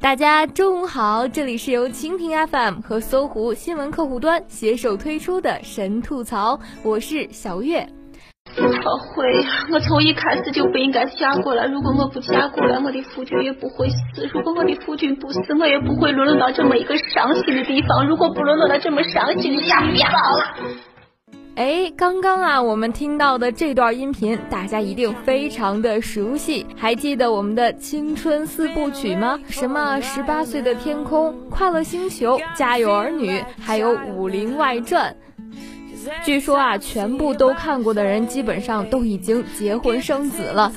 大家中午好，这里是由蜻蜓 FM 和搜狐新闻客户端携手推出的神吐槽，我是小月。后悔呀！我从一开始就不应该嫁过来。如果我不嫁过来，我的夫君也不会死。如果我的夫君不死，我也不会沦落到这么一个伤心的地方。如果不沦落到这么伤心的地方。哎，刚刚啊，我们听到的这段音频，大家一定非常的熟悉。还记得我们的青春四部曲吗？什么十八岁的天空、快乐星球、家有儿女，还有武林外传。据说啊，全部都看过的人，基本上都已经结婚生子了。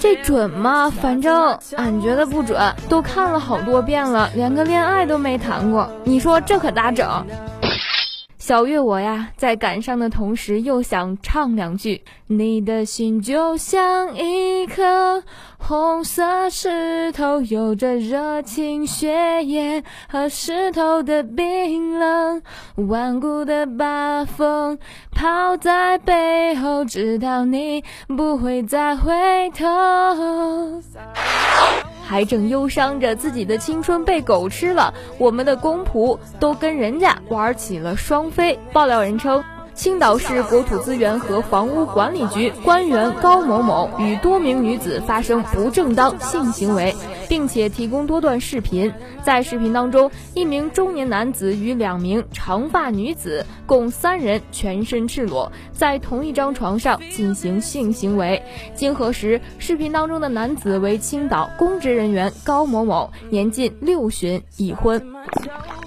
这准吗？反正俺觉得不准。都看了好多遍了，连个恋爱都没谈过。你说这可咋整？小月，我呀，在感伤的同时，又想唱两句。你的心就像一颗红色石头，有着热情血液和石头的冰冷，顽固的把风抛在背后，直到你不会再回头。还正忧伤着自己的青春被狗吃了，我们的公仆都跟人家玩起了双飞。爆料人称。青岛市国土资源和房屋管理局官员高某某与多名女子发生不正当性行为，并且提供多段视频。在视频当中，一名中年男子与两名长发女子共三人全身赤裸，在同一张床上进行性行为。经核实，视频当中的男子为青岛公职人员高某某，年近六旬，已婚。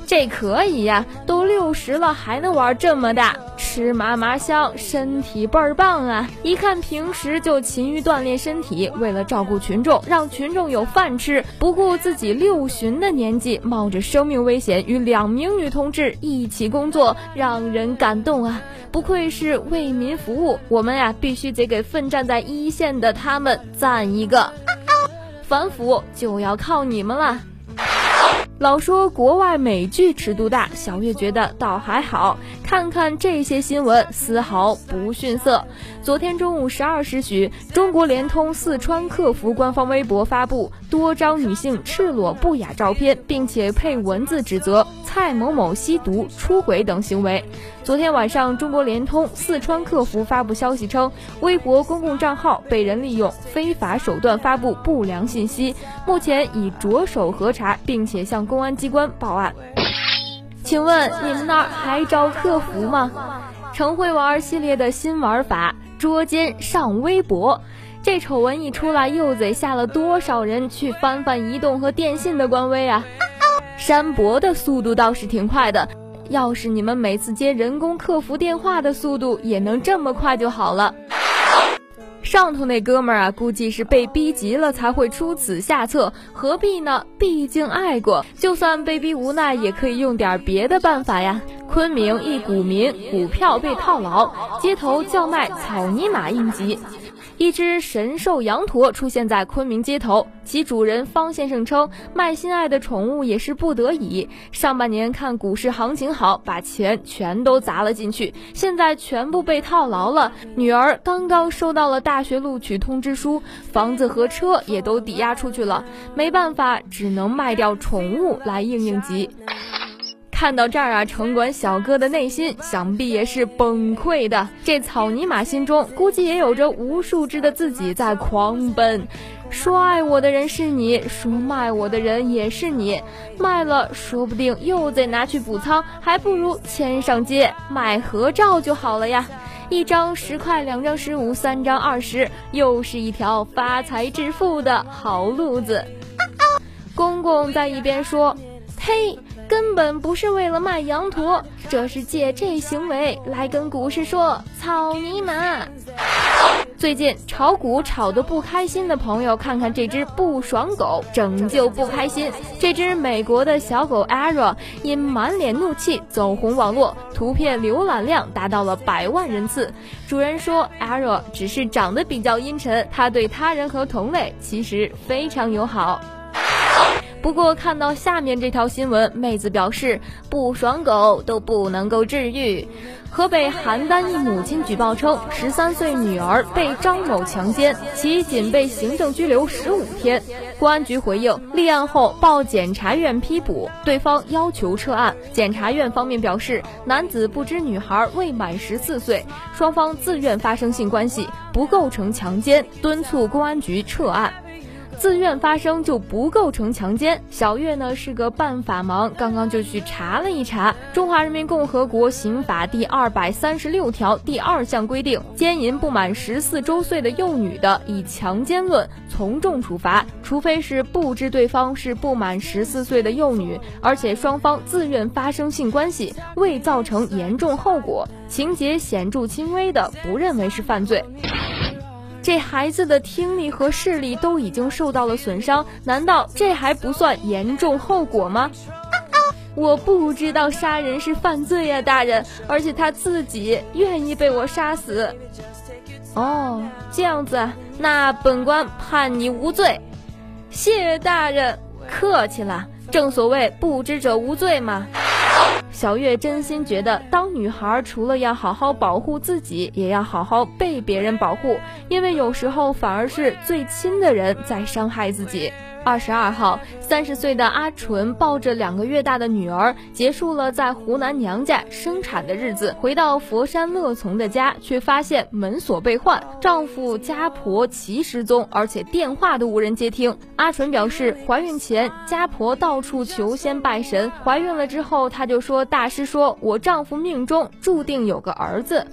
这可以呀，都六十了还能玩这么大，吃嘛嘛香，身体倍儿棒啊！一看平时就勤于锻炼身体，为了照顾群众，让群众有饭吃，不顾自己六旬的年纪，冒着生命危险与两名女同志一起工作，让人感动啊！不愧是为民服务，我们呀必须得给奋战在一线的他们赞一个，反腐就要靠你们了。老说国外美剧尺度大，小月觉得倒还好。看看这些新闻，丝毫不逊色。昨天中午十二时许，中国联通四川客服官方微博发布多张女性赤裸不雅照片，并且配文字指责蔡某某吸毒、出轨等行为。昨天晚上，中国联通四川客服发布消息称，微博公共账号被人利用非法手段发布不良信息，目前已着手核查，并且向公安机关报案。请问你们那儿还招客服吗？成会玩系列的新玩法捉奸上微博，这丑闻一出来，又得吓了多少人去翻翻移动和电信的官微啊！删博的速度倒是挺快的。要是你们每次接人工客服电话的速度也能这么快就好了。上头那哥们儿啊，估计是被逼急了才会出此下策，何必呢？毕竟爱过，就算被逼无奈，也可以用点别的办法呀。昆明一股民股票被套牢，街头叫卖草泥马应急。一只神兽羊驼出现在昆明街头，其主人方先生称，卖心爱的宠物也是不得已。上半年看股市行情好，把钱全都砸了进去，现在全部被套牢了。女儿刚刚收到了大学录取通知书，房子和车也都抵押出去了，没办法，只能卖掉宠物来应应急。看到这儿啊，城管小哥的内心想必也是崩溃的。这草泥马心中估计也有着无数只的自己在狂奔。说爱我的人是你，说卖我的人也是你。卖了，说不定又得拿去补仓，还不如签上街卖合照就好了呀。一张十块，两张十五，三张二十，又是一条发财致富的好路子。公公在一边说：“呸。”根本不是为了卖羊驼，这是借这行为来跟股市说草泥马。最近炒股炒得不开心的朋友，看看这只不爽狗拯救不开心。这只美国的小狗 Ara 因满脸怒气走红网络，图片浏览量达到了百万人次。主人说，Ara 只是长得比较阴沉，它对他人和同类其实非常友好。不过看到下面这条新闻，妹子表示不爽狗都不能够治愈。河北邯郸一母亲举报称，十三岁女儿被张某强奸，其仅被行政拘留十五天。公安局回应，立案后报检察院批捕，对方要求撤案。检察院方面表示，男子不知女孩未满十四岁，双方自愿发生性关系，不构成强奸，敦促公安局撤案。自愿发生就不构成强奸。小月呢是个半法盲，刚刚就去查了一查，《中华人民共和国刑法》第二百三十六条第二项规定，奸淫不满十四周岁的幼女的，以强奸论从重处罚，除非是不知对方是不满十四岁的幼女，而且双方自愿发生性关系，未造成严重后果，情节显著轻微的，不认为是犯罪。这孩子的听力和视力都已经受到了损伤，难道这还不算严重后果吗？我不知道杀人是犯罪呀，大人，而且他自己愿意被我杀死。哦，这样子，那本官判你无罪。谢大人，客气了。正所谓不知者无罪嘛。小月真心觉得，当女孩除了要好好保护自己，也要好好被别人保护，因为有时候反而是最亲的人在伤害自己。二十二号，三十岁的阿纯抱着两个月大的女儿，结束了在湖南娘家生产的日子，回到佛山乐从的家，却发现门锁被换，丈夫家婆齐失踪，而且电话都无人接听。阿纯表示，怀孕前家婆到处求仙拜神，怀孕了之后，她就说大师说我丈夫命中注定有个儿子。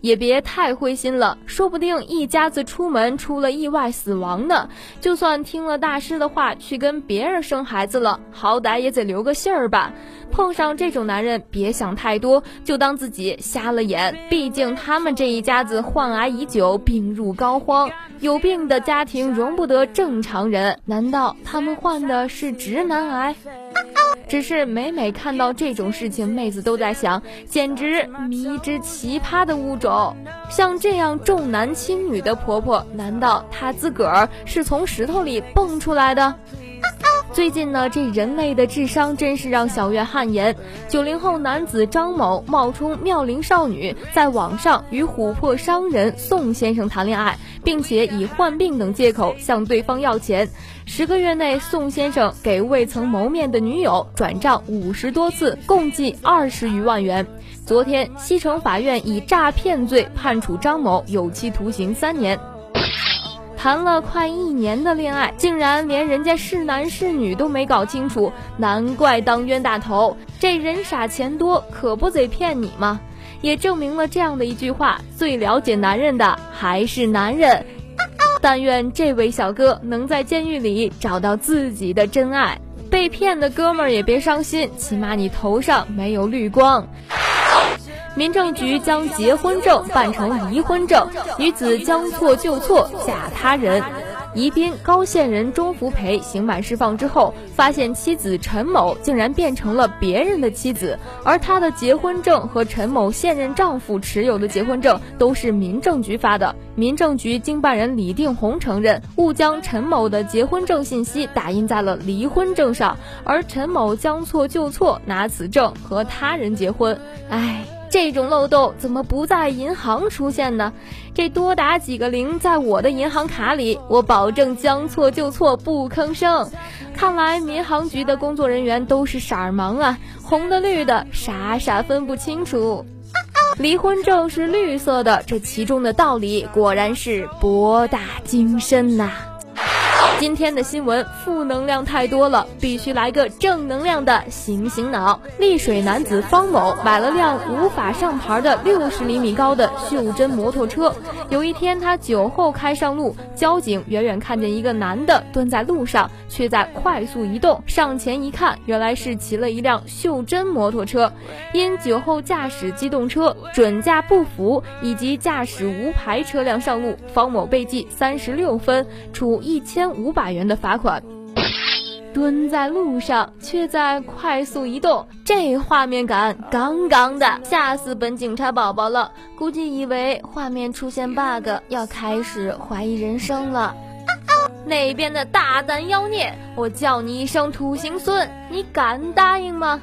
也别太灰心了，说不定一家子出门出了意外死亡呢。就算听了大师的话去跟别人生孩子了，好歹也得留个信儿吧。碰上这种男人，别想太多，就当自己瞎了眼。毕竟他们这一家子患癌已久，病入膏肓，有病的家庭容不得正常人。难道他们患的是直男癌？只是每每看到这种事情，妹子都在想，简直迷之奇葩的物种。像这样重男轻女的婆婆，难道她自个儿是从石头里蹦出来的？最近呢，这人类的智商真是让小月汗颜。九零后男子张某冒充妙龄少女，在网上与琥珀商人宋先生谈恋爱，并且以患病等借口向对方要钱。十个月内，宋先生给未曾谋面的女友转账五十多次，共计二十余万元。昨天，西城法院以诈骗罪判处张某有期徒刑三年。谈了快一年的恋爱，竟然连人家是男是女都没搞清楚，难怪当冤大头。这人傻钱多，可不得骗你吗？也证明了这样的一句话：最了解男人的还是男人。但愿这位小哥能在监狱里找到自己的真爱。被骗的哥们儿也别伤心，起码你头上没有绿光。民政局将结婚证办成离婚证，女子将错就错嫁他人。宜宾高县人钟福培刑满释放之后，发现妻子陈某竟然变成了别人的妻子，而他的结婚证和陈某现任丈夫持有的结婚证都是民政局发的。民政局经办人李定红承认误将陈某的结婚证信息打印在了离婚证上，而陈某将错就错拿此证和他人结婚。唉。这种漏洞怎么不在银行出现呢？这多打几个零，在我的银行卡里，我保证将错就错，不吭声。看来民航局的工作人员都是色儿盲啊，红的绿的，傻傻分不清楚。离婚证是绿色的，这其中的道理果然是博大精深呐。今天的新闻负能量太多了，必须来个正能量的醒醒脑。丽水男子方某买了辆无法上牌的六十厘米高的袖珍摩托车。有一天，他酒后开上路，交警远远看见一个男的蹲在路上，却在快速移动。上前一看，原来是骑了一辆袖珍摩托车。因酒后驾驶机动车、准驾不符以及驾驶无牌车辆上路，方某被记三十六分，处一千五。五百元的罚款，蹲在路上却在快速移动，这画面感杠杠的，吓死本警察宝宝了。估计以为画面出现 bug，要开始怀疑人生了。那边的大胆妖孽，我叫你一声土行孙，你敢答应吗？